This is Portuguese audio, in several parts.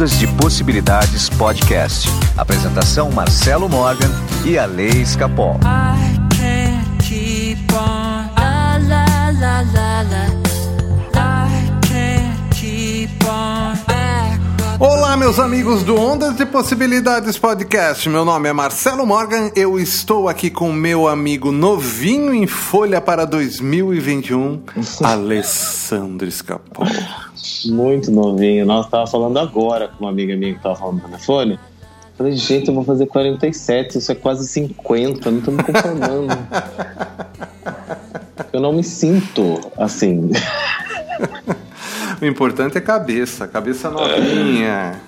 Ondas de Possibilidades Podcast. Apresentação Marcelo Morgan e a Lei Escapol. Olá, meus amigos do Ondas de Possibilidades Podcast. Meu nome é Marcelo Morgan. Eu estou aqui com meu amigo novinho em folha para 2021, Alessandro Escapol. Muito novinho. Nós tava falando agora com uma amiga minha que tava falando no telefone. Falei, gente, eu vou fazer 47, isso é quase 50, não tô me conformando. eu não me sinto assim. O importante é cabeça, cabeça novinha.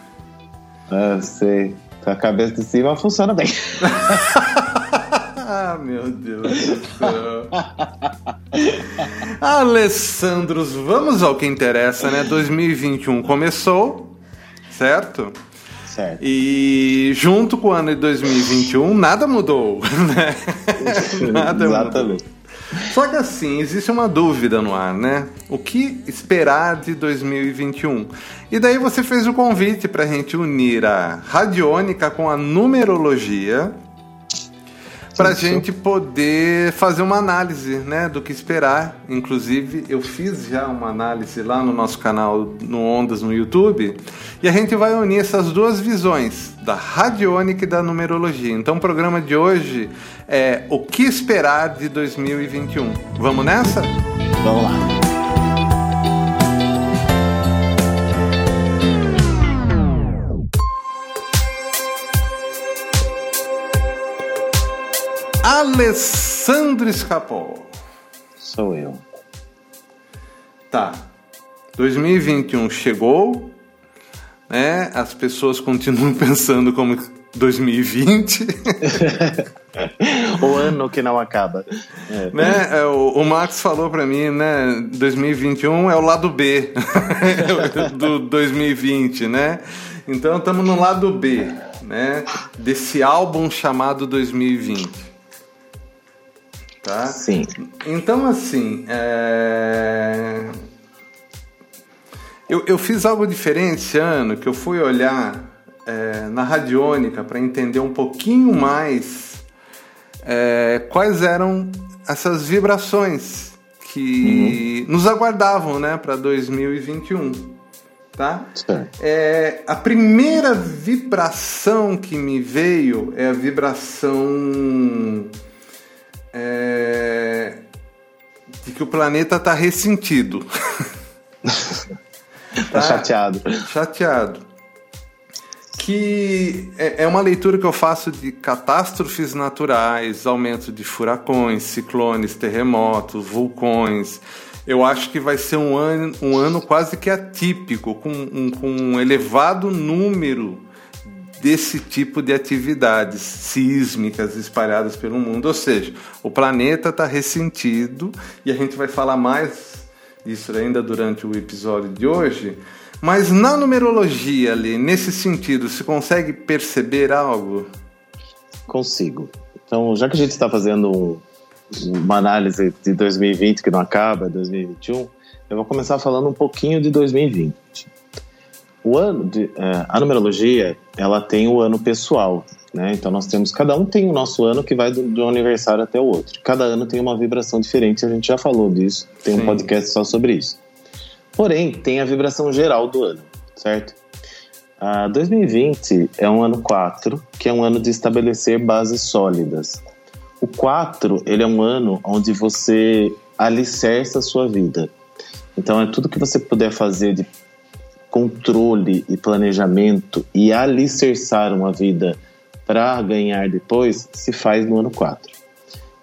É, sei. A cabeça de cima funciona bem. ah, meu Deus do céu. Alessandros, vamos ao que interessa, né? 2021 começou, certo? Certo. E junto com o ano de 2021, nada mudou, né? nada Exatamente. mudou. Só que assim, existe uma dúvida no ar, né? O que esperar de 2021? E daí você fez o convite para a gente unir a radiônica com a numerologia para a gente poder fazer uma análise né, do que esperar. Inclusive, eu fiz já uma análise lá no nosso canal no Ondas no YouTube e a gente vai unir essas duas visões, da radiônica e da numerologia. Então, o programa de hoje é o que esperar de 2021. Vamos nessa? Vamos lá. Alessandro Escapol. Sou eu. Tá. 2021 chegou, né? As pessoas continuam pensando como 2020. o ano que não acaba. É. Né? É, o, o Max falou para mim, né? 2021 é o lado B do 2020, né? Então estamos no lado B, né? Desse álbum chamado 2020. Tá? Sim. Então, assim, é... eu, eu fiz algo diferente esse ano, que eu fui olhar é, na radiônica para entender um pouquinho mais é, quais eram essas vibrações que uhum. nos aguardavam né, para 2021. Tá? É, a primeira vibração que me veio é a vibração é, de que o planeta está ressentido. tá chateado. Chateado. Que é, é uma leitura que eu faço de catástrofes naturais, aumento de furacões, ciclones, terremotos, vulcões. Eu acho que vai ser um ano, um ano quase que atípico, com um, com um elevado número desse tipo de atividades sísmicas espalhadas pelo mundo. Ou seja, o planeta está ressentido e a gente vai falar mais disso ainda durante o episódio de hoje. Mas na numerologia ali, nesse sentido, se consegue perceber algo? Consigo. Então, já que a gente está fazendo um, uma análise de 2020 que não acaba, 2021, eu vou começar falando um pouquinho de 2020. O ano de, é, a numerologia ela tem o ano pessoal, né? Então nós temos cada um tem o nosso ano que vai do, do aniversário até o outro. Cada ano tem uma vibração diferente. A gente já falou disso. Tem Sim. um podcast só sobre isso. Porém tem a vibração geral do ano, certo? Uh, 2020 é um ano 4, que é um ano de estabelecer bases sólidas. O 4, ele é um ano onde você alicerça a sua vida. Então é tudo que você puder fazer de controle e planejamento e alicerçar uma vida para ganhar depois se faz no ano 4.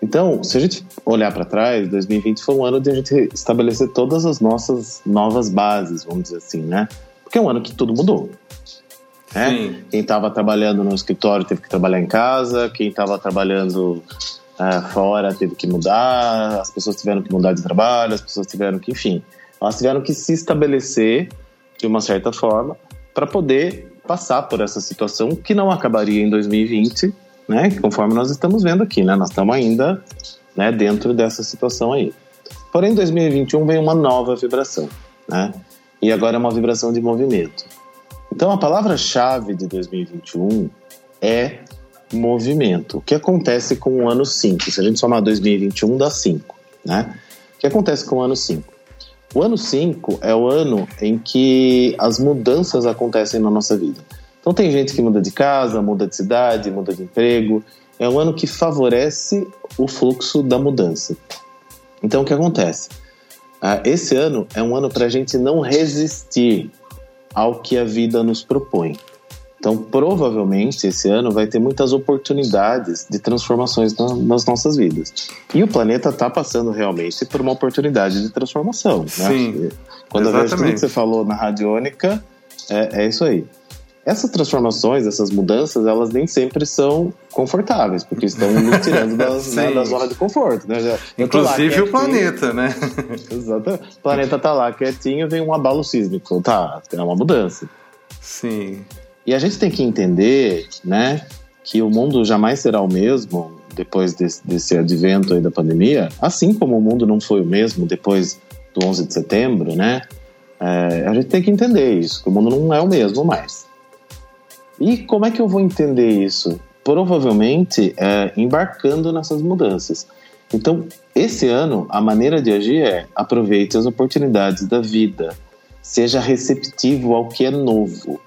Então, se a gente olhar para trás, 2020 foi um ano de a gente estabelecer todas as nossas novas bases, vamos dizer assim, né? Porque é um ano que tudo mudou. Né? Quem estava trabalhando no escritório teve que trabalhar em casa, quem estava trabalhando uh, fora teve que mudar, as pessoas tiveram que mudar de trabalho, as pessoas tiveram que, enfim, elas tiveram que se estabelecer de uma certa forma, para poder passar por essa situação que não acabaria em 2020, né? Conforme nós estamos vendo aqui, né? Nós estamos ainda né, dentro dessa situação aí. Porém, em 2021 vem uma nova vibração, né? E agora é uma vibração de movimento. Então a palavra-chave de 2021 é movimento. O que acontece com o ano 5? Se a gente somar 2021, dá 5, né? O que acontece com o ano 5? O ano 5 é o ano em que as mudanças acontecem na nossa vida. Então tem gente que muda de casa, muda de cidade, muda de emprego. É um ano que favorece o fluxo da mudança. Então o que acontece? Ah, esse ano é um ano para a gente não resistir ao que a vida nos propõe. Então, provavelmente, esse ano vai ter muitas oportunidades de transformações na, nas nossas vidas. E o planeta está passando realmente por uma oportunidade de transformação. Né? Sim. Quando eu vejo tudo que você falou na radiônica, é, é isso aí. Essas transformações, essas mudanças, elas nem sempre são confortáveis, porque estão nos tirando das, né, da zona de conforto. Né? Inclusive o planeta, né? Exatamente. O planeta está lá quietinho, vem um abalo sísmico. Tá, é uma mudança. Sim. E a gente tem que entender, né, que o mundo jamais será o mesmo depois desse, desse advento aí da pandemia, assim como o mundo não foi o mesmo depois do 11 de setembro, né? É, a gente tem que entender isso, que o mundo não é o mesmo mais. E como é que eu vou entender isso? Provavelmente é, embarcando nessas mudanças. Então, esse ano, a maneira de agir é aproveite as oportunidades da vida, seja receptivo ao que é novo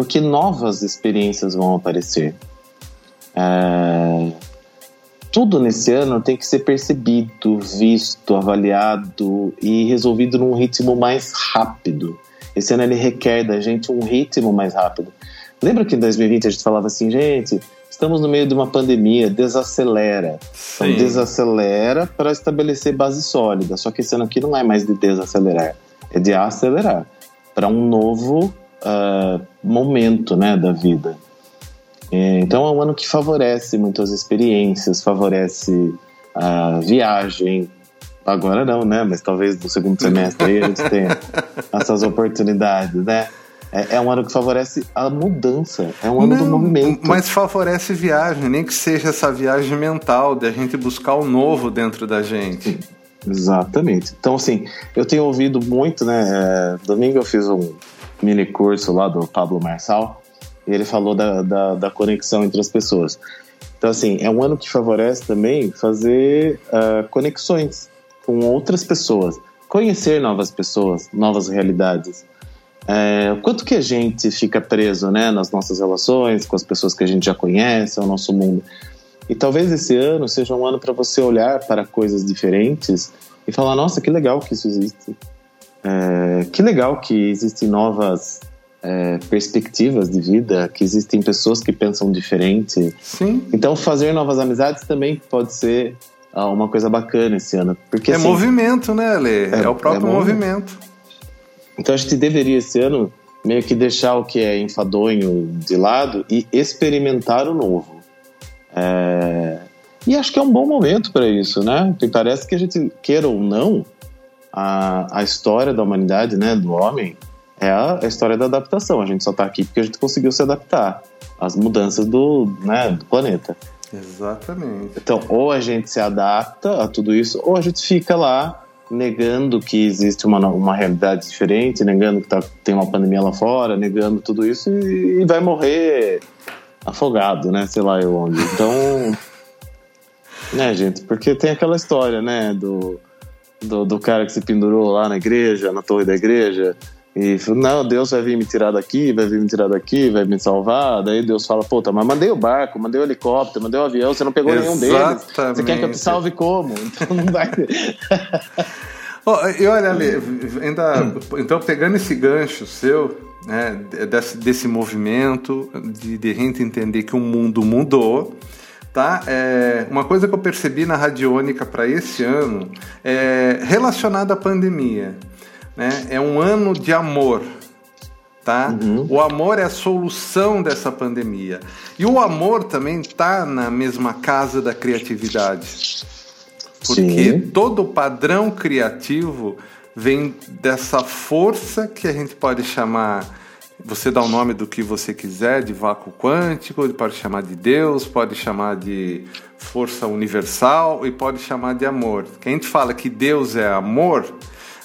porque novas experiências vão aparecer. É... Tudo nesse ano tem que ser percebido, visto, avaliado e resolvido num ritmo mais rápido. Esse ano ele requer da gente um ritmo mais rápido. Lembra que em 2020 a gente falava assim, gente, estamos no meio de uma pandemia, desacelera. Então desacelera para estabelecer base sólida. Só que esse ano aqui não é mais de desacelerar, é de acelerar para um novo uh, momento né, da vida. É, então é um ano que favorece muitas experiências, favorece a viagem. Agora não, né? Mas talvez no segundo semestre aí a gente tenha essas oportunidades, né? É, é, um ano que favorece a mudança, é um ano não, do movimento. Mas favorece viagem, nem que seja essa viagem mental, de a gente buscar o novo dentro da gente. Exatamente. Então, assim, eu tenho ouvido muito, né? É, domingo eu fiz um, mini curso lá do Pablo Marçal, e ele falou da, da, da, conexão entre as pessoas. Então, assim, é um ano que favorece também fazer uh, conexões com outras pessoas, conhecer novas pessoas, novas realidades. É, quanto que a gente fica preso né, nas nossas relações, com as pessoas que a gente já conhece, ao nosso mundo. E talvez esse ano seja um ano para você olhar para coisas diferentes e falar: nossa, que legal que isso existe. É, que legal que existem novas é, perspectivas de vida, que existem pessoas que pensam diferente. Sim. Então, fazer novas amizades também pode ser ah, uma coisa bacana esse ano. Porque, é assim, movimento, né, Ale? É, é o próprio é movimento. Então, a gente deveria esse ano meio que deixar o que é enfadonho de lado e experimentar o novo. É... E acho que é um bom momento para isso, né? Porque parece que a gente, queira ou não, a, a história da humanidade, né, do homem, é a, a história da adaptação. A gente só está aqui porque a gente conseguiu se adaptar às mudanças do, né, do planeta. Exatamente. Então, ou a gente se adapta a tudo isso, ou a gente fica lá negando que existe uma, uma realidade diferente, negando que tá, tem uma pandemia lá fora, negando tudo isso e, e vai morrer afogado, né? Sei lá eu onde. Então, né, gente? Porque tem aquela história, né, do do, do cara que se pendurou lá na igreja, na torre da igreja, e falou, não, Deus vai vir me tirar daqui, vai vir me tirar daqui, vai me salvar. Daí Deus fala, puta, mas mandei o barco, mandei o helicóptero, mandei o avião, você não pegou Exatamente. nenhum deles. Você quer que eu te salve como? Então não vai. oh, e olha, Ale, ainda, então pegando esse gancho seu, né, desse, desse movimento, de, de gente entender que o mundo mudou, tá? É, uma coisa que eu percebi na radiônica para esse ano é relacionada à pandemia, né? É um ano de amor, tá? Uhum. O amor é a solução dessa pandemia e o amor também tá na mesma casa da criatividade, porque Sim. todo padrão criativo vem dessa força que a gente pode chamar você dá o nome do que você quiser, de vácuo quântico, pode chamar de Deus, pode chamar de força universal e pode chamar de amor. Quem gente fala que Deus é amor,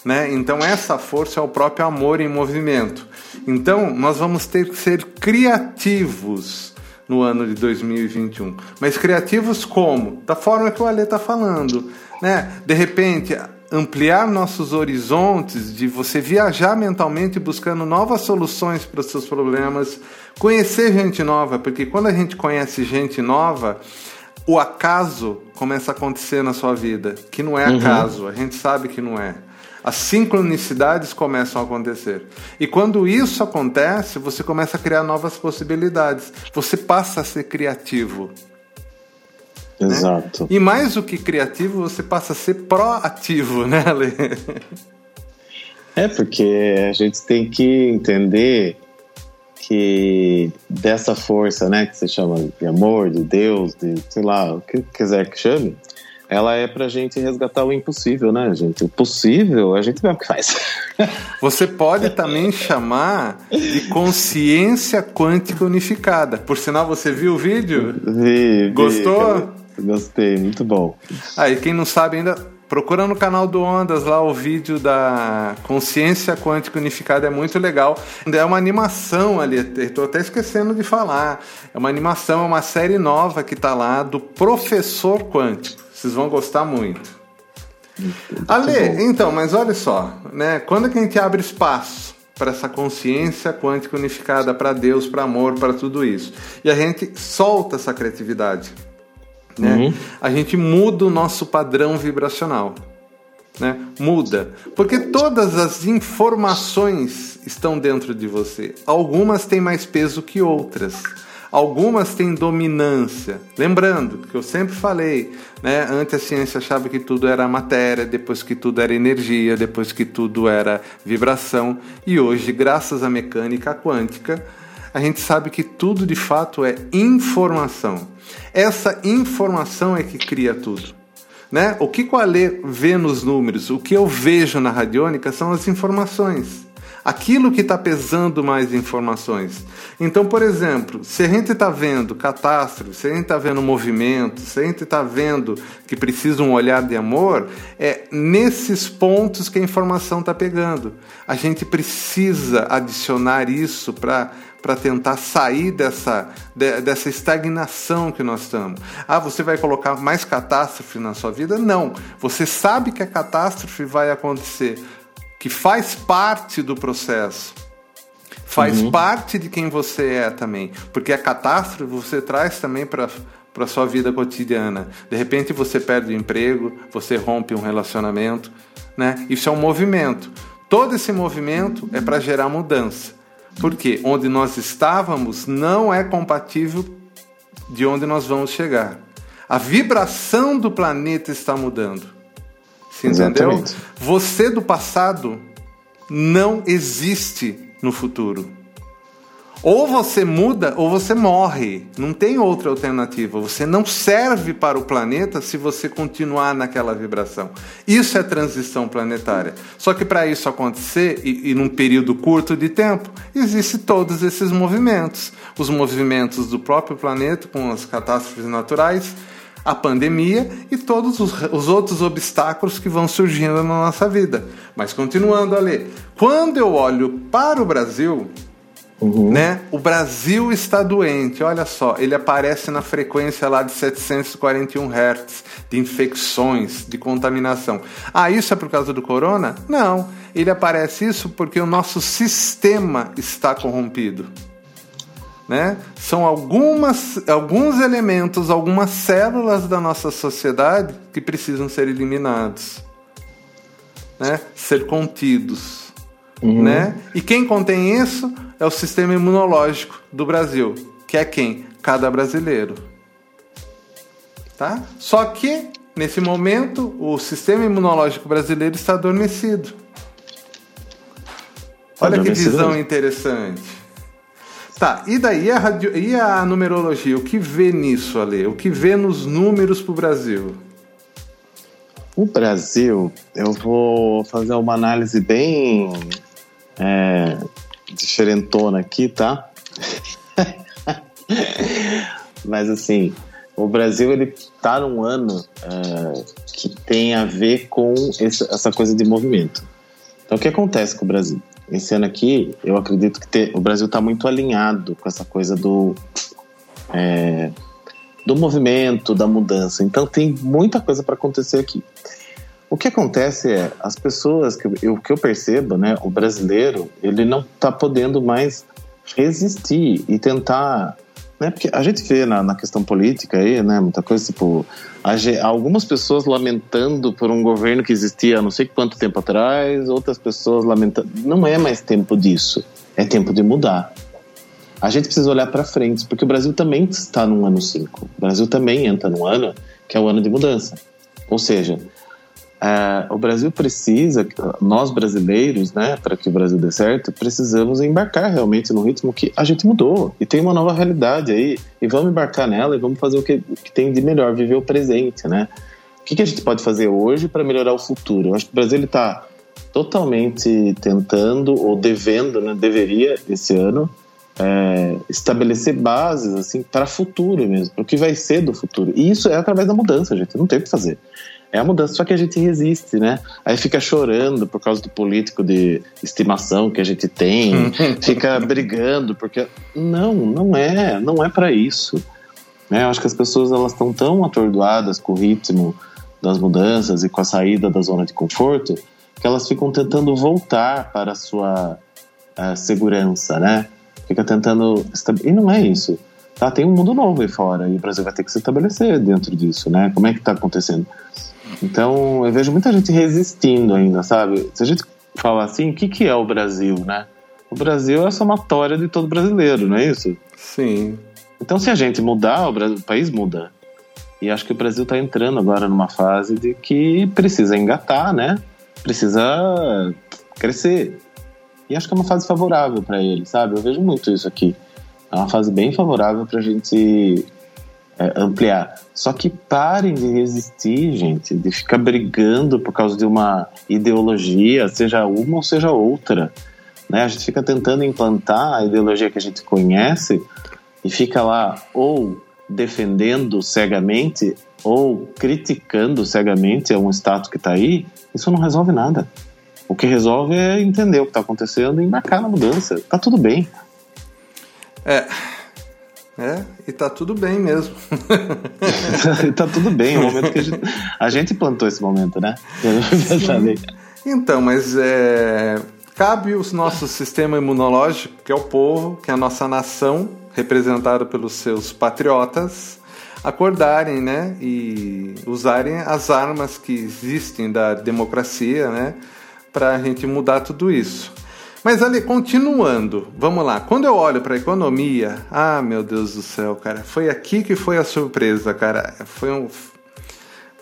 Né? Então essa força é o próprio amor em movimento. Então nós vamos ter que ser criativos no ano de 2021. Mas criativos como? Da forma que o Ale está falando. Né? De repente, ampliar nossos horizontes, de você viajar mentalmente buscando novas soluções para os seus problemas, conhecer gente nova, porque quando a gente conhece gente nova, o acaso começa a acontecer na sua vida, que não é uhum. acaso, a gente sabe que não é. As sincronicidades começam a acontecer. E quando isso acontece, você começa a criar novas possibilidades. Você passa a ser criativo. Né? Exato. Né? E mais do que criativo, você passa a ser proativo, né, Ale? É, porque a gente tem que entender que dessa força, né, que você chama de amor, de Deus, de sei lá, o que quiser que chame, ela é pra gente resgatar o impossível, né, gente? O possível, a gente vê o que faz. Você pode também chamar de consciência quântica unificada. Por sinal, você viu o vídeo? Vi. Gostou? Gostei, muito bom. Aí, ah, quem não sabe ainda, Procura no canal do Ondas lá o vídeo da consciência quântica unificada, é muito legal. É uma animação ali, estou até esquecendo de falar. É uma animação, é uma série nova que está lá do professor quântico. Vocês vão gostar muito. Ale, então, mas olha só, né? Quando que a gente abre espaço para essa consciência quântica unificada, para Deus, para amor, para tudo isso, e a gente solta essa criatividade né? Uhum. A gente muda o nosso padrão vibracional. Né? Muda. Porque todas as informações estão dentro de você. Algumas têm mais peso que outras. Algumas têm dominância. Lembrando que eu sempre falei, né? Antes a ciência achava que tudo era matéria, depois que tudo era energia, depois que tudo era vibração. E hoje, graças à mecânica quântica, a gente sabe que tudo de fato é informação. Essa informação é que cria tudo. Né? O que o Alê vê nos números, o que eu vejo na radiônica são as informações. Aquilo que está pesando mais informações. Então, por exemplo, se a gente está vendo catástrofe, se a gente está vendo movimento, se a gente está vendo que precisa um olhar de amor, é nesses pontos que a informação está pegando. A gente precisa adicionar isso para para tentar sair dessa, de, dessa estagnação que nós estamos. Ah, você vai colocar mais catástrofe na sua vida? Não. Você sabe que a catástrofe vai acontecer, que faz parte do processo. Faz uhum. parte de quem você é também. Porque a catástrofe você traz também para para sua vida cotidiana. De repente você perde o emprego, você rompe um relacionamento, né? Isso é um movimento. Todo esse movimento é para gerar mudança. Porque onde nós estávamos não é compatível de onde nós vamos chegar. A vibração do planeta está mudando. Você entendeu? Exatamente. Você do passado não existe no futuro. Ou você muda ou você morre. Não tem outra alternativa. Você não serve para o planeta se você continuar naquela vibração. Isso é transição planetária. Só que para isso acontecer, e, e num período curto de tempo, existem todos esses movimentos. Os movimentos do próprio planeta com as catástrofes naturais, a pandemia e todos os, os, outros obstáculos que vão surgindo na nossa vida. Mas continuando a ler, quando eu olho para o Brasil, Uhum. Né? O Brasil está doente, olha só, ele aparece na frequência lá de 741 Hz de infecções, de contaminação. Ah, isso é por causa do corona? Não, ele aparece isso porque o nosso sistema está corrompido. Né? São algumas, alguns elementos, algumas células da nossa sociedade que precisam ser eliminados, né? ser contidos. Uhum. Né? E quem contém isso? é o sistema imunológico do Brasil, que é quem? Cada brasileiro. Tá? Só que, nesse momento, o sistema imunológico brasileiro está adormecido. Olha que visão interessante. Tá, e daí a, radio... e a numerologia? O que vê nisso, Ale? O que vê nos números para o Brasil? O Brasil, eu vou fazer uma análise bem é, diferentona aqui, tá? Mas assim, o Brasil ele tá num ano uh, que tem a ver com essa, essa coisa de movimento. Então, o que acontece com o Brasil? Esse ano aqui, eu acredito que ter, o Brasil está muito alinhado com essa coisa do é, do movimento, da mudança. Então, tem muita coisa para acontecer aqui. O que acontece é as pessoas que eu, que eu percebo, né, o brasileiro, ele não está podendo mais resistir e tentar né? Porque a gente vê na, na questão política aí, né? Muita coisa, tipo, algumas pessoas lamentando por um governo que existia não sei quanto tempo atrás, outras pessoas lamentando. Não é mais tempo disso. É tempo de mudar. A gente precisa olhar para frente, porque o Brasil também está num ano 5. O Brasil também entra num ano que é o ano de mudança. Ou seja, é, o Brasil precisa, nós brasileiros, né, para que o Brasil dê certo, precisamos embarcar realmente no ritmo que a gente mudou e tem uma nova realidade aí e vamos embarcar nela e vamos fazer o que, que tem de melhor, viver o presente, né? O que, que a gente pode fazer hoje para melhorar o futuro? Eu acho que o Brasil está totalmente tentando ou devendo, né, deveria esse ano é, estabelecer bases assim para futuro mesmo, para o que vai ser do futuro. E isso é através da mudança, gente. Não tem o que fazer. É a mudança, só que a gente resiste, né? Aí fica chorando por causa do político de estimação que a gente tem, fica brigando porque não, não é, não é para isso. Né? Eu acho que as pessoas elas estão tão atordoadas com o ritmo das mudanças e com a saída da zona de conforto que elas ficam tentando voltar para a sua uh, segurança, né? Fica tentando e não é isso. Tá, tem um mundo novo aí fora e o Brasil vai ter que se estabelecer dentro disso, né? Como é que está acontecendo? Então, eu vejo muita gente resistindo ainda, sabe? Se a gente falar assim, o que, que é o Brasil, né? O Brasil é a somatória de todo brasileiro, não é isso? Sim. Então, se a gente mudar, o, Brasil, o país muda. E acho que o Brasil está entrando agora numa fase de que precisa engatar, né? Precisa crescer. E acho que é uma fase favorável para ele, sabe? Eu vejo muito isso aqui. É uma fase bem favorável para a gente é, ampliar. Só que parem de resistir, gente, de ficar brigando por causa de uma ideologia, seja uma ou seja outra. Né? A gente fica tentando implantar a ideologia que a gente conhece e fica lá ou defendendo cegamente ou criticando cegamente a um status que está aí. Isso não resolve nada. O que resolve é entender o que está acontecendo e embarcar na mudança. Tá tudo bem. É, é, e tá tudo bem mesmo. tá tudo bem, o momento que a gente, a gente plantou esse momento, né? então, mas é, cabe o nosso sistema imunológico, que é o povo, que é a nossa nação, representada pelos seus patriotas, acordarem, né, e usarem as armas que existem da democracia, né, para a gente mudar tudo isso. Mas ali, continuando, vamos lá. Quando eu olho para a economia, ah, meu Deus do céu, cara, foi aqui que foi a surpresa, cara. Foi um,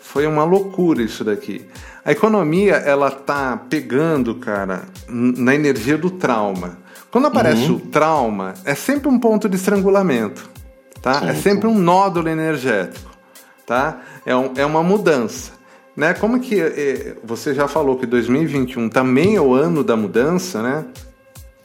foi uma loucura isso daqui. A economia, ela tá pegando, cara, na energia do trauma. Quando aparece uhum. o trauma, é sempre um ponto de estrangulamento, tá? É sempre um nódulo energético, tá? É, um, é uma mudança. Né? Como que é, você já falou que 2021 também é o ano da mudança, né?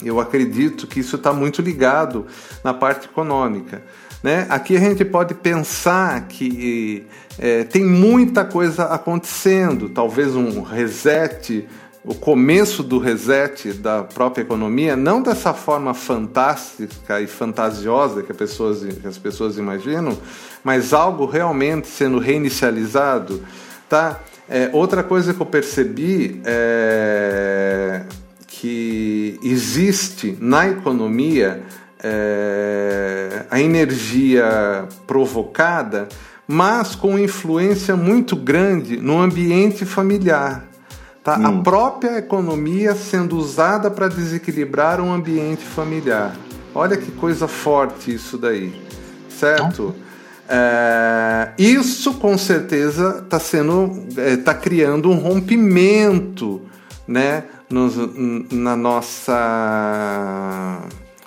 Eu acredito que isso está muito ligado na parte econômica. Né? Aqui a gente pode pensar que é, tem muita coisa acontecendo, talvez um reset, o começo do reset da própria economia, não dessa forma fantástica e fantasiosa que, pessoas, que as pessoas imaginam, mas algo realmente sendo reinicializado Tá? É, outra coisa que eu percebi é que existe na economia é, a energia provocada, mas com influência muito grande no ambiente familiar. Tá? Hum. A própria economia sendo usada para desequilibrar um ambiente familiar. Olha que coisa forte isso daí, certo? É, isso com certeza está sendo, está é, criando um rompimento, né, nos, na nossa,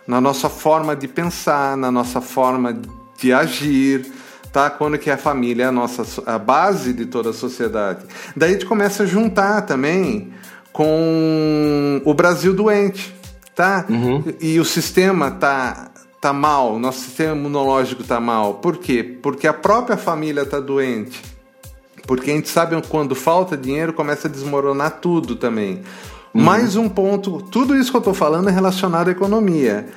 na nossa forma de pensar, na nossa forma de agir, tá? Quando que a família é a nossa a base de toda a sociedade. Daí a gente começa a juntar também com o Brasil doente, tá? Uhum. E o sistema tá tá mal, nosso sistema imunológico tá mal. Por quê? Porque a própria família tá doente. Porque a gente sabe quando falta dinheiro começa a desmoronar tudo também. Uhum. Mais um ponto, tudo isso que eu estou falando é relacionado à economia,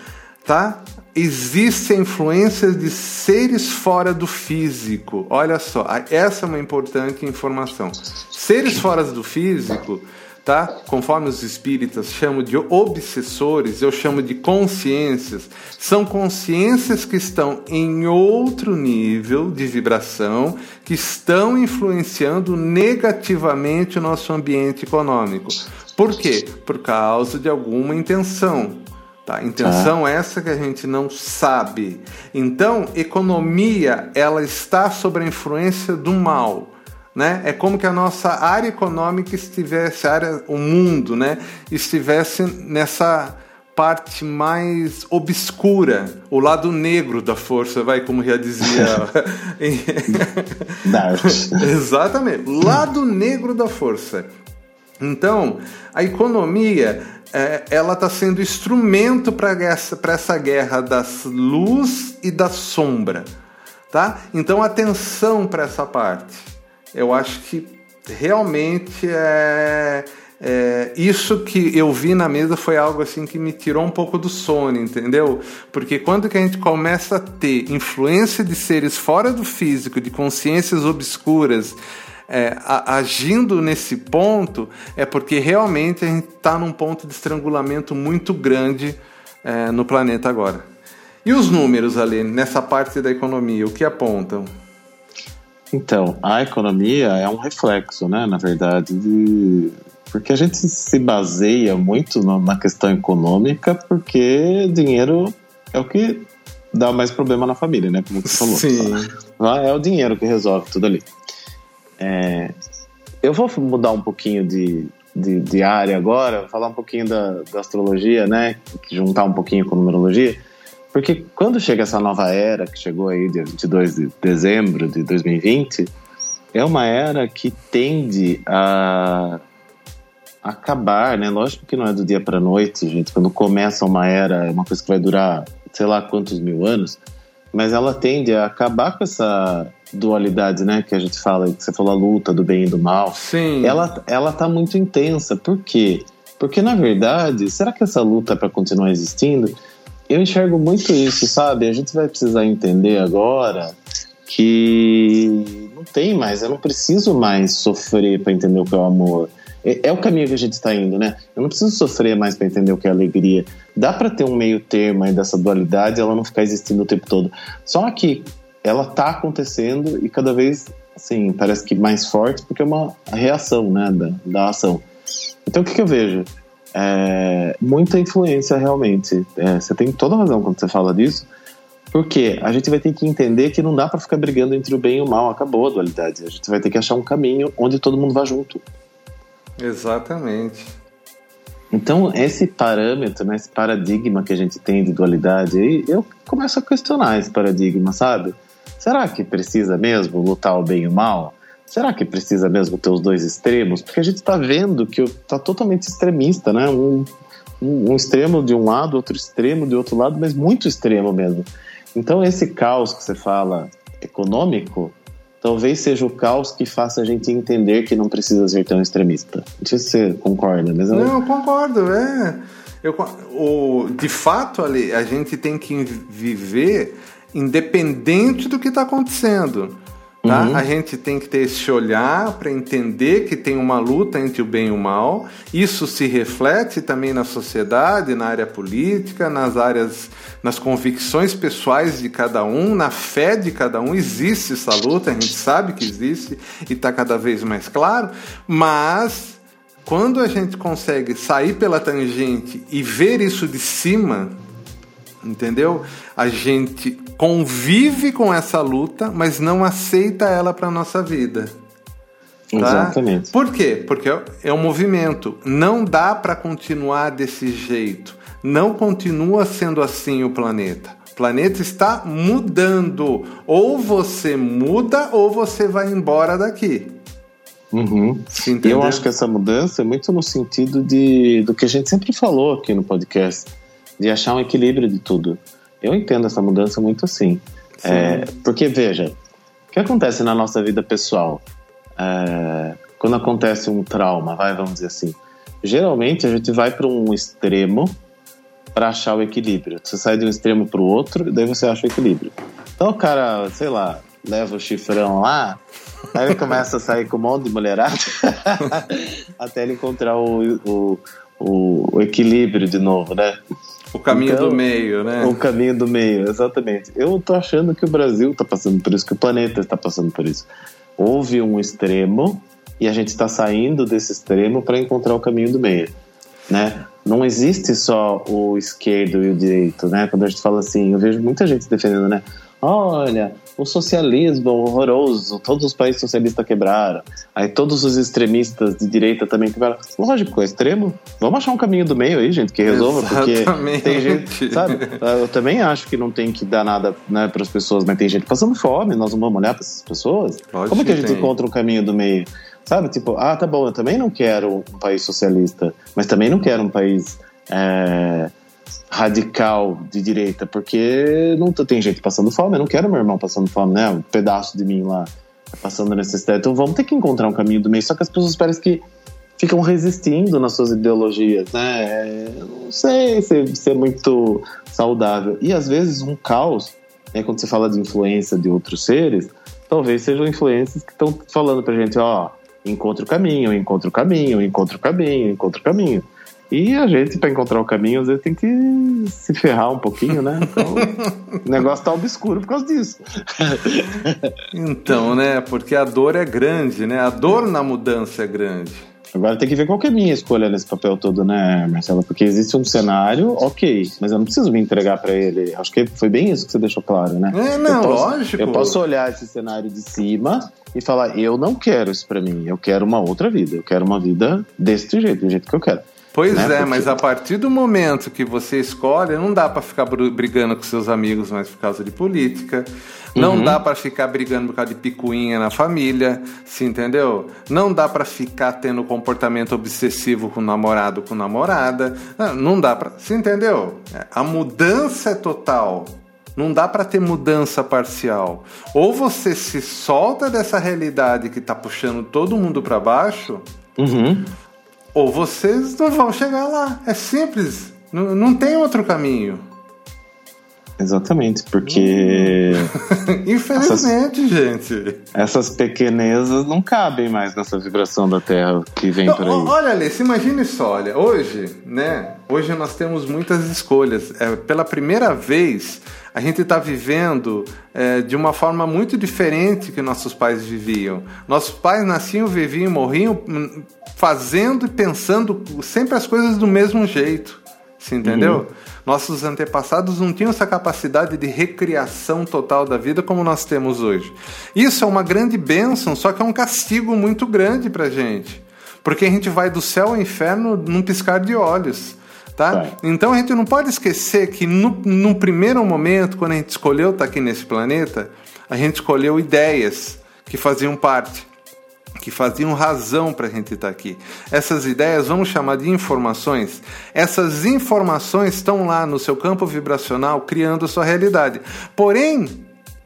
tá? Existem influências de seres fora do físico. Olha só, essa é uma importante informação. Seres fora do físico tá? Conforme os espíritas chamam de obsessores, eu chamo de consciências. São consciências que estão em outro nível de vibração, que estão influenciando negativamente o nosso ambiente econômico. Por quê? Por causa de alguma intenção. Tá? Intenção ah. essa que a gente não sabe. Então, economia, ela está sob a influência do mal né? É como que a nossa área econômica estivesse, a área, o mundo, né? Estivesse nessa parte mais obscura, o lado negro da força, vai como já dizia. Exatamente, lado negro da força. Então, a economia é, ela está sendo instrumento para essa, essa guerra das luz e da sombra, tá? Então, atenção para essa parte eu acho que realmente é, é, isso que eu vi na mesa foi algo assim que me tirou um pouco do sono, entendeu? Porque quando que a gente começa a ter influência de seres fora do físico, de consciências obscuras, é, a, agindo nesse ponto, é porque realmente a gente está num ponto de estrangulamento muito grande é, no planeta agora. E os números ali, nessa parte da economia, o que apontam? Então, a economia é um reflexo, né, na verdade, de... porque a gente se baseia muito na questão econômica, porque dinheiro é o que dá mais problema na família, né, como você falou. Sim. É o dinheiro que resolve tudo ali. É... Eu vou mudar um pouquinho de, de, de área agora, falar um pouquinho da, da astrologia, né, juntar um pouquinho com numerologia. Porque quando chega essa nova era, que chegou aí dia 22 de dezembro de 2020, é uma era que tende a acabar, né? Lógico que não é do dia para noite, gente. Quando começa uma era, é uma coisa que vai durar, sei lá quantos mil anos, mas ela tende a acabar com essa dualidade, né? Que a gente fala, que você falou a luta do bem e do mal. Sim. Ela, ela tá muito intensa. Por quê? Porque na verdade, será que essa luta é para continuar existindo? Eu enxergo muito isso, sabe? A gente vai precisar entender agora que não tem mais, eu não preciso mais sofrer para entender o que é o amor. É, é, o caminho que a gente está indo, né? Eu não preciso sofrer mais para entender o que é alegria. Dá para ter um meio termo aí dessa dualidade, ela não ficar existindo o tempo todo. Só que ela está acontecendo e cada vez, assim, parece que mais forte, porque é uma reação, né, da, da ação. Então o que, que eu vejo? É, muita influência realmente. É, você tem toda razão quando você fala disso, porque a gente vai ter que entender que não dá para ficar brigando entre o bem e o mal, acabou a dualidade. A gente vai ter que achar um caminho onde todo mundo vá junto. Exatamente. Então, esse parâmetro, né, esse paradigma que a gente tem de dualidade, eu começo a questionar esse paradigma, sabe? Será que precisa mesmo lutar o bem e o mal? Será que precisa mesmo ter os dois extremos? Porque a gente está vendo que está totalmente extremista, né? Um, um, extremo de um lado, outro extremo de outro lado, mas muito extremo mesmo. Então, esse caos que você fala econômico, talvez seja o caos que faça a gente entender que não precisa ser tão extremista. Não sei se você concorda, mas eu... Não, concordo, é. Eu, o, de fato, ali, a gente tem que viver independente do que está acontecendo. Tá? Uhum. A gente tem que ter esse olhar para entender que tem uma luta entre o bem e o mal. Isso se reflete também na sociedade, na área política, nas áreas, nas convicções pessoais de cada um, na fé de cada um. Existe essa luta, a gente sabe que existe e está cada vez mais claro. Mas quando a gente consegue sair pela tangente e ver isso de cima, entendeu? A gente convive com essa luta, mas não aceita ela para nossa vida. Tá? Exatamente. Por quê? Porque é um movimento. Não dá para continuar desse jeito. Não continua sendo assim o planeta. O planeta está mudando. Ou você muda ou você vai embora daqui. Uhum. Eu acho que essa mudança é muito no sentido de, do que a gente sempre falou aqui no podcast de achar um equilíbrio de tudo. Eu entendo essa mudança muito assim. É, porque, veja, o que acontece na nossa vida pessoal? É, quando acontece um trauma, vai, vamos dizer assim. geralmente a gente vai para um extremo para achar o equilíbrio. Você sai de um extremo para o outro e daí você acha o equilíbrio. Então o cara, sei lá, leva o chifrão lá, aí ele começa a sair com um monte de mulherada até ele encontrar o, o, o, o equilíbrio de novo, né? O caminho então, do meio, né? O caminho do meio, exatamente. Eu tô achando que o Brasil está passando por isso, que o planeta está passando por isso. Houve um extremo e a gente está saindo desse extremo para encontrar o caminho do meio, né? Não existe só o esquerdo e o direito, né? Quando a gente fala assim, eu vejo muita gente defendendo, né? Olha, o socialismo horroroso, todos os países socialistas quebraram. Aí todos os extremistas de direita também quebraram. Lógico, é extremo. Vamos achar um caminho do meio aí, gente, que resolva, Exatamente. porque tem gente, sabe? Eu também acho que não tem que dar nada né, para as pessoas, mas tem gente passando fome, nós não vamos olhar para essas pessoas. Pode Como é que a gente tem. encontra um caminho do meio? Sabe, tipo, ah, tá bom, eu também não quero um país socialista, mas também não quero um país é, radical de direita, porque não tem gente passando fome, eu não quero meu irmão passando fome, né? Um pedaço de mim lá passando necessidade. Então vamos ter que encontrar um caminho do meio. Só que as pessoas parecem que ficam resistindo nas suas ideologias, né? Não sei se, se é muito saudável. E às vezes um caos, né, quando você fala de influência de outros seres, talvez sejam influências que estão falando pra gente, ó, encontra o caminho, encontra o caminho, encontra o caminho, encontra o caminho. E a gente, para encontrar o caminho, às vezes tem que se ferrar um pouquinho, né? Então, o negócio tá obscuro por causa disso. então, né? Porque a dor é grande, né? A dor na mudança é grande. Agora tem que ver qual que é a minha escolha nesse papel todo, né, Marcelo? Porque existe um cenário, ok, mas eu não preciso me entregar para ele. Acho que foi bem isso que você deixou claro, né? É, não, eu posso, lógico. Eu posso olhar esse cenário de cima e falar, eu não quero isso para mim, eu quero uma outra vida, eu quero uma vida desse jeito, do jeito que eu quero. Pois né? é, Porque... mas a partir do momento que você escolhe, não dá para ficar brigando com seus amigos mais por causa de política. Não uhum. dá para ficar brigando por causa de picuinha na família, se entendeu? Não dá para ficar tendo comportamento obsessivo com o namorado, com namorada. Ah, não dá para, se entendeu? A mudança é total. Não dá para ter mudança parcial. Ou você se solta dessa realidade que tá puxando todo mundo para baixo, uhum ou vocês não vão chegar lá. É simples. Não, não tem outro caminho. Exatamente, porque. Infelizmente, essas, gente. Essas pequenezas não cabem mais nessa vibração da Terra que vem então, por aí. Olha, Alice, imagine só, olha, hoje, né? Hoje nós temos muitas escolhas. É, pela primeira vez, a gente está vivendo é, de uma forma muito diferente que nossos pais viviam. Nossos pais nasciam, viviam, morriam hum, fazendo e pensando sempre as coisas do mesmo jeito. Você entendeu? Uhum. Nossos antepassados não tinham essa capacidade de recriação total da vida como nós temos hoje. Isso é uma grande bênção, só que é um castigo muito grande pra gente. Porque a gente vai do céu ao inferno num piscar de olhos. Tá? Então a gente não pode esquecer que no, no primeiro momento, quando a gente escolheu estar aqui nesse planeta, a gente escolheu ideias que faziam parte que faziam razão para a gente estar tá aqui. Essas ideias vamos chamar de informações. Essas informações estão lá no seu campo vibracional criando a sua realidade. Porém,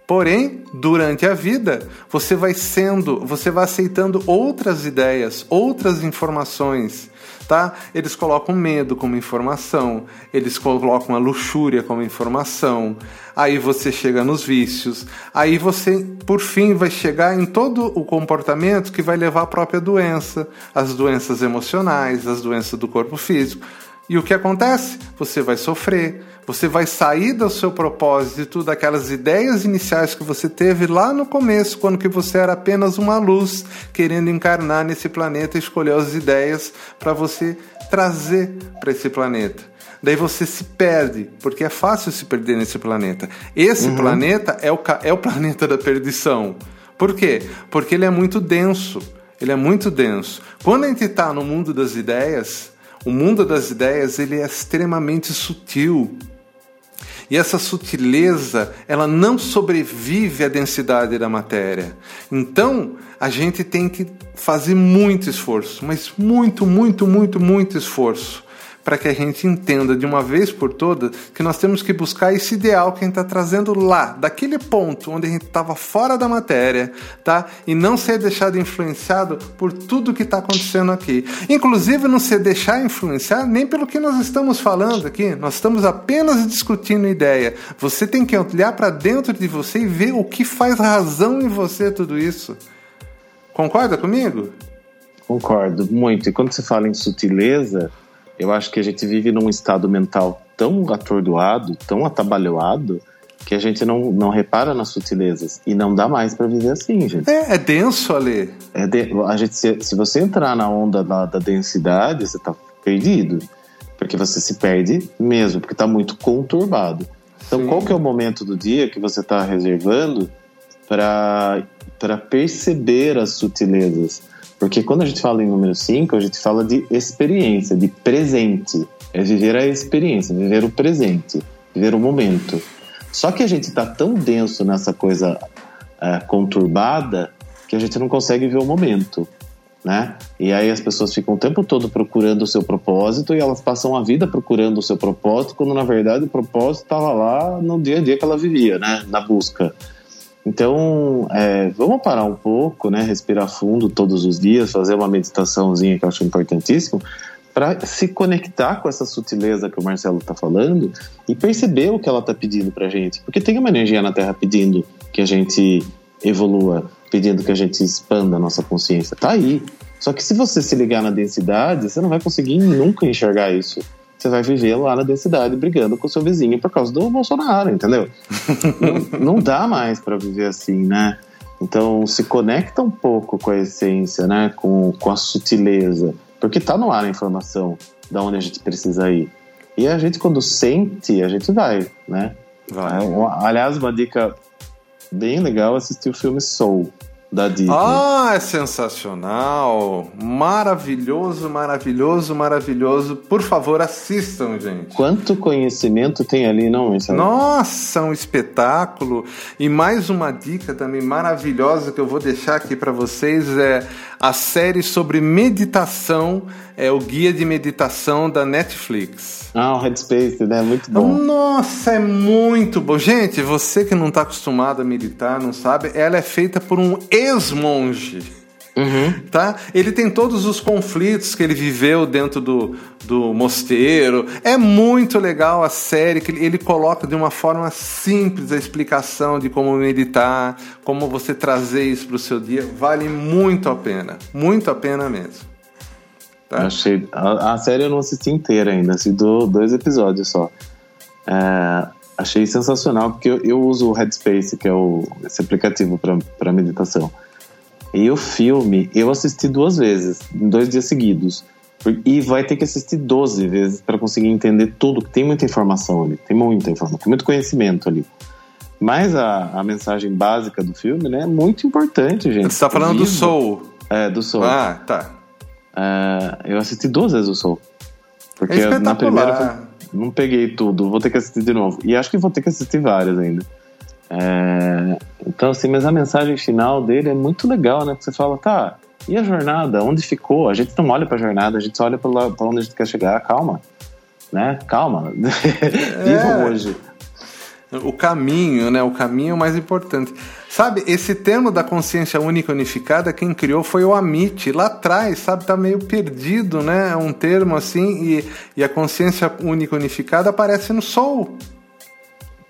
Porém, durante a vida, você vai sendo, você vai aceitando outras ideias, outras informações, tá? Eles colocam medo como informação, eles colocam a luxúria como informação. Aí você chega nos vícios, aí você, por fim, vai chegar em todo o comportamento que vai levar à própria doença, as doenças emocionais, as doenças do corpo físico. E o que acontece? Você vai sofrer, você vai sair do seu propósito, daquelas ideias iniciais que você teve lá no começo, quando que você era apenas uma luz querendo encarnar nesse planeta e escolher as ideias para você trazer para esse planeta. Daí você se perde, porque é fácil se perder nesse planeta. Esse uhum. planeta é o, é o planeta da perdição. Por quê? Porque ele é muito denso. Ele é muito denso. Quando a gente está no mundo das ideias, o mundo das ideias ele é extremamente sutil. E essa sutileza, ela não sobrevive à densidade da matéria. Então, a gente tem que fazer muito esforço, mas muito, muito, muito, muito esforço para que a gente entenda de uma vez por todas que nós temos que buscar esse ideal que a gente está trazendo lá, daquele ponto onde a gente estava fora da matéria, tá? E não ser deixado influenciado por tudo que está acontecendo aqui. Inclusive, não se deixar influenciar nem pelo que nós estamos falando aqui. Nós estamos apenas discutindo ideia. Você tem que olhar para dentro de você e ver o que faz razão em você tudo isso. Concorda comigo? Concordo, muito. E quando você fala em sutileza, eu acho que a gente vive num estado mental tão atordoado, tão atabalhoado, que a gente não, não repara nas sutilezas. E não dá mais para viver assim, gente. É, é denso ali. É de, a gente, se, se, você entrar na onda da, da densidade, você tá perdido. Porque você se perde mesmo, porque tá muito conturbado. Então, Sim. qual que é o momento do dia que você está reservando para perceber as sutilezas? Porque quando a gente fala em número 5, a gente fala de experiência, de presente. É viver a experiência, viver o presente, viver o momento. Só que a gente está tão denso nessa coisa é, conturbada que a gente não consegue ver o momento. Né? E aí as pessoas ficam o tempo todo procurando o seu propósito e elas passam a vida procurando o seu propósito, quando na verdade o propósito estava lá no dia a dia que ela vivia, né? Na busca. Então, é, vamos parar um pouco, né? Respirar fundo todos os dias, fazer uma meditaçãozinha que eu acho importantíssimo, para se conectar com essa sutileza que o Marcelo está falando e perceber o que ela está pedindo para gente. Porque tem uma energia na Terra pedindo que a gente evolua, pedindo que a gente expanda a nossa consciência. Tá aí. Só que se você se ligar na densidade, você não vai conseguir nunca enxergar isso você vai viver lá na densidade brigando com o seu vizinho por causa do Bolsonaro, entendeu? não, não dá mais para viver assim, né? Então se conecta um pouco com a essência, né? Com, com a sutileza, porque tá no ar a informação da onde a gente precisa ir. E a gente quando sente, a gente vai, né? Vai. Aliás, uma dica bem legal é assistir o filme Soul da Disney. Ah, é sensacional! Maravilhoso, maravilhoso, maravilhoso. Por favor, assistam, gente. Quanto conhecimento tem ali, não, Marcelo? Nossa, um espetáculo. E mais uma dica também maravilhosa que eu vou deixar aqui para vocês é a série sobre meditação, é o guia de meditação da Netflix. Ah, o Headspace, né? Muito bom. Nossa, é muito bom. Gente, você que não está acostumado a meditar, não sabe, ela é feita por um ex-monge. Uhum. Tá? Ele tem todos os conflitos que ele viveu dentro do, do mosteiro. É muito legal a série que ele coloca de uma forma simples a explicação de como meditar, como você trazer isso para o seu dia. Vale muito a pena, muito a pena mesmo. Tá? Achei a, a, série eu não assisti inteira ainda, assisti dois episódios só. É, achei sensacional porque eu, eu, uso o Headspace, que é o, esse aplicativo para meditação. E o filme eu assisti duas vezes, em dois dias seguidos. E vai ter que assistir 12 vezes para conseguir entender tudo, tem muita informação ali, tem muita informação, tem muito conhecimento ali. Mas a, a mensagem básica do filme né, é muito importante, gente. Você está falando do Soul. É, do Soul. Ah, tá. É, eu assisti duas vezes o Soul. Porque é na primeira não peguei tudo, vou ter que assistir de novo. E acho que vou ter que assistir várias ainda. É, então, assim, mas a mensagem final dele é muito legal, né? Porque você fala, tá, e a jornada? Onde ficou? A gente não olha pra jornada, a gente só olha pra, pra onde a gente quer chegar. Calma, né? Calma. É. Viva hoje. O caminho, né? O caminho é o mais importante. Sabe, esse termo da consciência única unificada, quem criou foi o Amit, lá atrás, sabe? Tá meio perdido, né? É um termo assim, e, e a consciência única unificada aparece no Sol.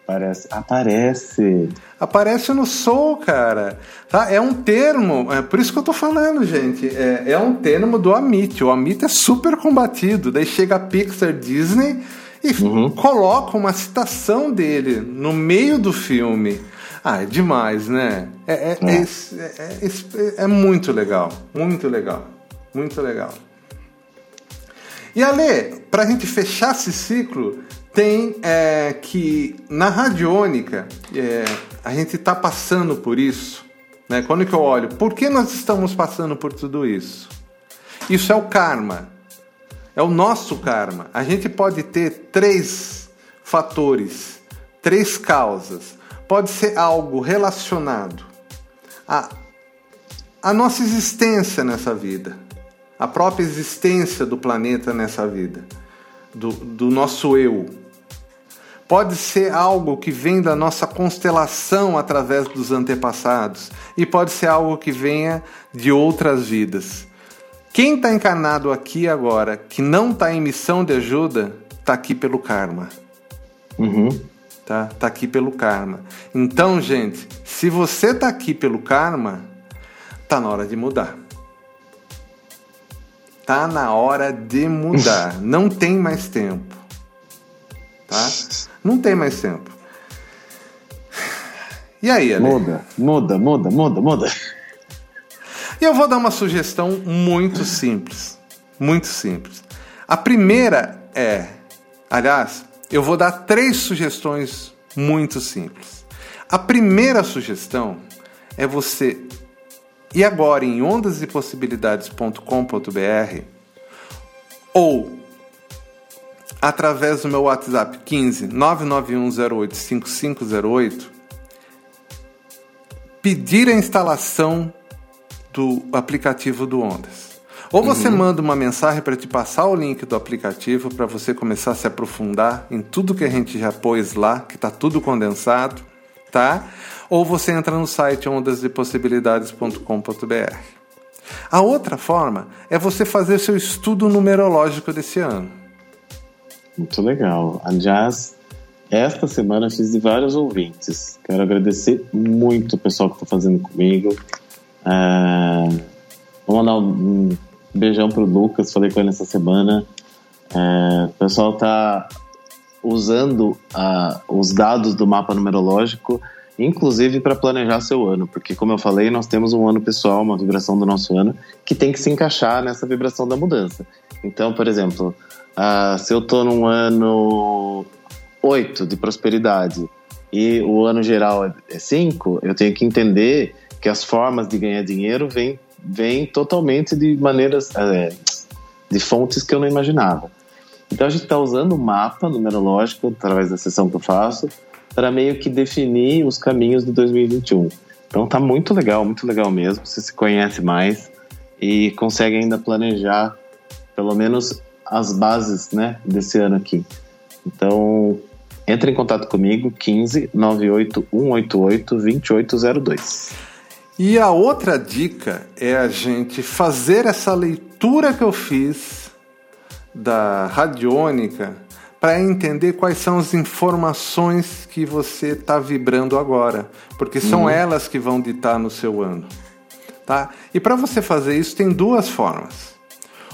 Aparece. Aparece. Aparece no Soul, cara. Tá? É um termo, é por isso que eu tô falando, gente. É, é um termo do Amit. O Amit é super combatido. Daí chega a Pixar Disney e uhum. coloca uma citação dele no meio do filme. Ah, é demais, né? É, é, é. é, é muito legal. Muito legal. Muito legal. E Ale, pra gente fechar esse ciclo, tem é, que na radiônica é, a gente está passando por isso. Né? Quando que eu olho, por que nós estamos passando por tudo isso? Isso é o karma. É o nosso karma. A gente pode ter três fatores, três causas. Pode ser algo relacionado à, à nossa existência nessa vida, a própria existência do planeta nessa vida do, do nosso eu. Pode ser algo que vem da nossa constelação através dos antepassados, e pode ser algo que venha de outras vidas. Quem está encarnado aqui agora, que não está em missão de ajuda, está aqui pelo karma. Uhum. Tá? tá aqui pelo karma. Então, gente, se você está aqui pelo karma, tá na hora de mudar. Tá na hora de mudar. Não tem mais tempo. Tá? Não tem mais tempo. E aí, Ale? Muda, muda, muda, muda, muda. E eu vou dar uma sugestão muito simples. Muito simples. A primeira é, aliás, eu vou dar três sugestões muito simples. A primeira sugestão é você ir agora em ondasdepossibilidades.com.br ou através do meu WhatsApp 15 991085508 pedir a instalação do aplicativo do Ondas. Ou você uhum. manda uma mensagem para te passar o link do aplicativo para você começar a se aprofundar em tudo que a gente já pôs lá, que está tudo condensado, tá? Ou você entra no site ondasdepossibilidades.com.br. A outra forma é você fazer seu estudo numerológico desse ano. Muito legal. Aliás, esta semana fiz de vários ouvintes. Quero agradecer muito o pessoal que está fazendo comigo. É... Vou mandar um beijão pro Lucas, falei com ele essa semana. É... O pessoal está usando uh, os dados do mapa numerológico, inclusive para planejar seu ano, porque, como eu falei, nós temos um ano pessoal, uma vibração do nosso ano, que tem que se encaixar nessa vibração da mudança. Então, por exemplo, uh, se eu estou num ano 8 de prosperidade e o ano geral é 5, eu tenho que entender que as formas de ganhar dinheiro vêm vem totalmente de maneiras, é, de fontes que eu não imaginava. Então a gente está usando o mapa numerológico, através da sessão que eu faço, para meio que definir os caminhos de 2021. Então tá muito legal, muito legal mesmo. Você se conhece mais e consegue ainda planejar pelo menos as bases né, desse ano aqui. Então, entre em contato comigo, 15 98 188 2802. E a outra dica é a gente fazer essa leitura que eu fiz da radiônica para entender quais são as informações que você está vibrando agora, porque são uhum. elas que vão ditar no seu ano. Tá? E para você fazer isso tem duas formas.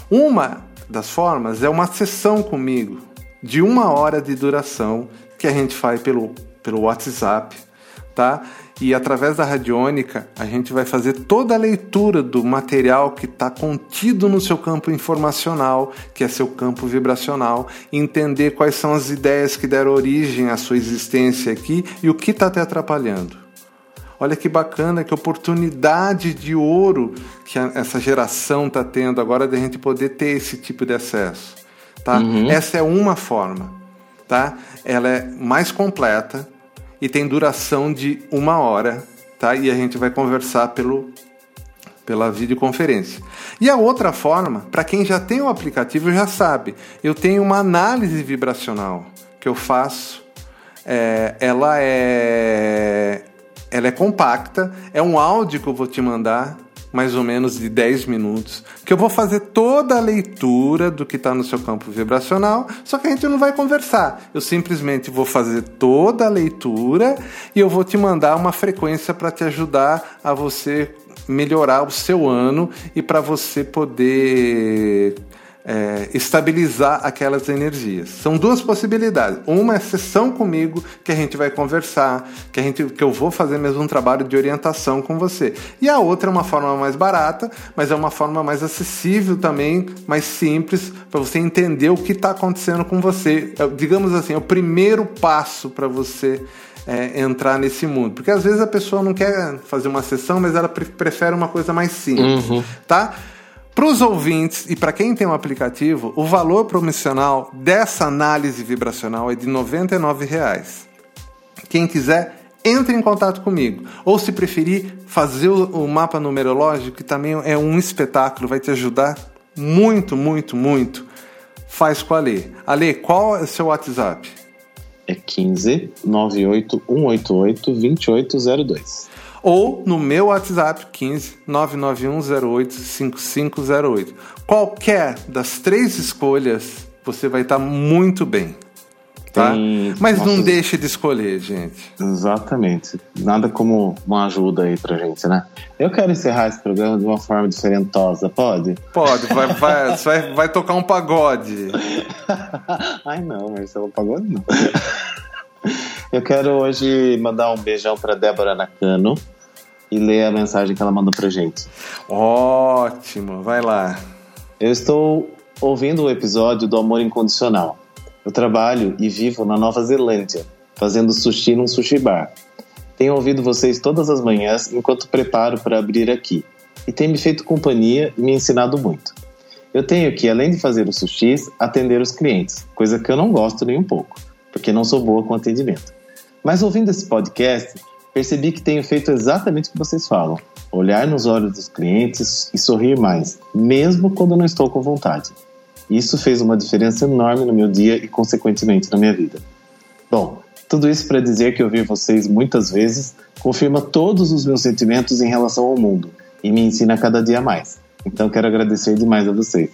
Uma das formas é uma sessão comigo de uma hora de duração que a gente faz pelo, pelo WhatsApp, tá? E através da radiônica a gente vai fazer toda a leitura do material que está contido no seu campo informacional, que é seu campo vibracional, entender quais são as ideias que deram origem à sua existência aqui e o que está te atrapalhando. Olha que bacana, que oportunidade de ouro que essa geração está tendo agora de a gente poder ter esse tipo de acesso. Tá? Uhum. Essa é uma forma. Tá? Ela é mais completa e tem duração de uma hora. Tá? E a gente vai conversar pelo, pela videoconferência. E a outra forma, para quem já tem o aplicativo já sabe, eu tenho uma análise vibracional que eu faço. É, ela é ela é compacta, é um áudio que eu vou te mandar, mais ou menos de 10 minutos, que eu vou fazer toda a leitura do que está no seu campo vibracional, só que a gente não vai conversar. Eu simplesmente vou fazer toda a leitura e eu vou te mandar uma frequência para te ajudar a você melhorar o seu ano e para você poder é, estabilizar aquelas energias. São duas possibilidades. Uma é sessão comigo, que a gente vai conversar, que, a gente, que eu vou fazer mesmo um trabalho de orientação com você. E a outra é uma forma mais barata, mas é uma forma mais acessível também, mais simples, para você entender o que está acontecendo com você. É, digamos assim, é o primeiro passo para você é, entrar nesse mundo. Porque às vezes a pessoa não quer fazer uma sessão, mas ela prefere uma coisa mais simples, uhum. tá? Para os ouvintes e para quem tem um aplicativo, o valor promocional dessa análise vibracional é de R$ 99,00. Quem quiser, entre em contato comigo. Ou se preferir, fazer o mapa numerológico, que também é um espetáculo, vai te ajudar muito, muito, muito. faz com a Lê. Ale, qual é o seu WhatsApp? É 15 98 188 2802. Ou no meu WhatsApp 15 99108 5508. Qualquer das três escolhas, você vai estar muito bem. Tá? Tem... Mas Nossa, não deixe de escolher, gente. Exatamente. Nada como uma ajuda aí pra gente, né? Eu quero encerrar esse programa de uma forma diferentosa, pode? Pode, vai, vai, vai, vai tocar um pagode. Ai não, Marcelo, pagode não. Eu quero hoje mandar um beijão pra Débora Nakano e ler a mensagem que ela mandou pra gente. Ótimo, vai lá. Eu estou ouvindo o episódio do Amor Incondicional. Eu trabalho e vivo na Nova Zelândia, fazendo sushi num sushi bar. Tenho ouvido vocês todas as manhãs enquanto preparo para abrir aqui, e tem me feito companhia e me ensinado muito. Eu tenho que, além de fazer os sushis, atender os clientes, coisa que eu não gosto nem um pouco, porque não sou boa com atendimento. Mas ouvindo esse podcast, percebi que tenho feito exatamente o que vocês falam: olhar nos olhos dos clientes e sorrir mais, mesmo quando não estou com vontade. Isso fez uma diferença enorme no meu dia e, consequentemente, na minha vida. Bom, tudo isso para dizer que ouvir vocês muitas vezes confirma todos os meus sentimentos em relação ao mundo e me ensina cada dia mais. Então, quero agradecer demais a vocês.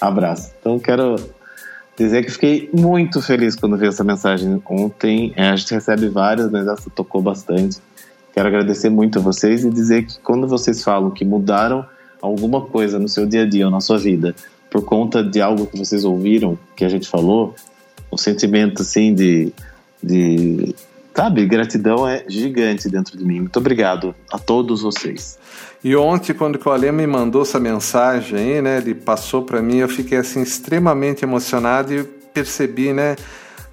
Abraço. Então, quero dizer que fiquei muito feliz quando vi essa mensagem ontem. É, a gente recebe várias, mas essa tocou bastante. Quero agradecer muito a vocês e dizer que quando vocês falam que mudaram alguma coisa no seu dia a dia ou na sua vida, por conta de algo que vocês ouviram, que a gente falou, o sentimento assim de, de sabe, gratidão é gigante dentro de mim. Muito obrigado a todos vocês. E ontem, quando o Alê me mandou essa mensagem aí, né, ele passou para mim, eu fiquei assim extremamente emocionado e percebi, né,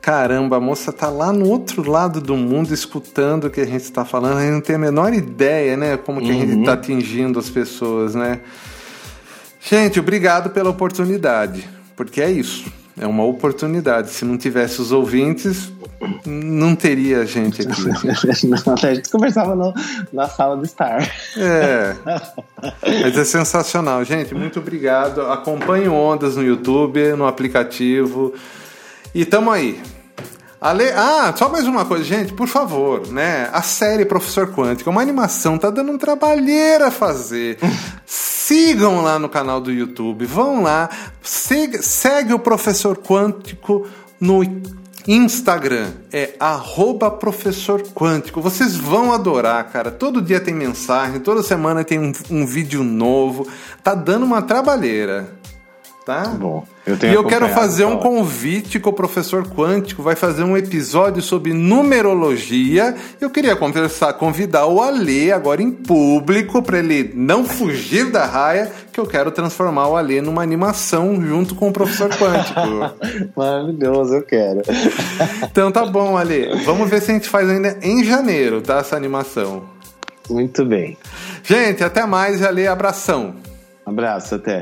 caramba, a moça tá lá no outro lado do mundo escutando o que a gente está falando, a gente não tem a menor ideia, né, como que uhum. a gente está uhum. atingindo as pessoas, né? Gente, obrigado pela oportunidade, porque é isso. É uma oportunidade. Se não tivesse os ouvintes, não teria gente aqui. não, a gente conversava no, na sala do estar. É. Mas é sensacional. Gente, muito obrigado. Acompanhe Ondas no YouTube, no aplicativo. E tamo aí. Ale... Ah, só mais uma coisa, gente, por favor, né? A série Professor Quântico, uma animação, tá dando um trabalheira a fazer. Sigam lá no canal do YouTube, vão lá, segue, segue o Professor Quântico no Instagram, é arroba Professor Quântico. Vocês vão adorar, cara. Todo dia tem mensagem, toda semana tem um, um vídeo novo. Tá dando uma trabalheira tá? Bom, eu tenho e eu quero fazer um convite com o professor Quântico, vai fazer um episódio sobre numerologia. Eu queria conversar, convidar o Alê agora em público para ele não fugir da raia, que eu quero transformar o Alê numa animação junto com o professor Quântico. Maravilhoso, eu quero. então tá bom, Alê. Vamos ver se a gente faz ainda em janeiro, tá? Essa animação. Muito bem. Gente, até mais, Alê. Abração. Abraço, até.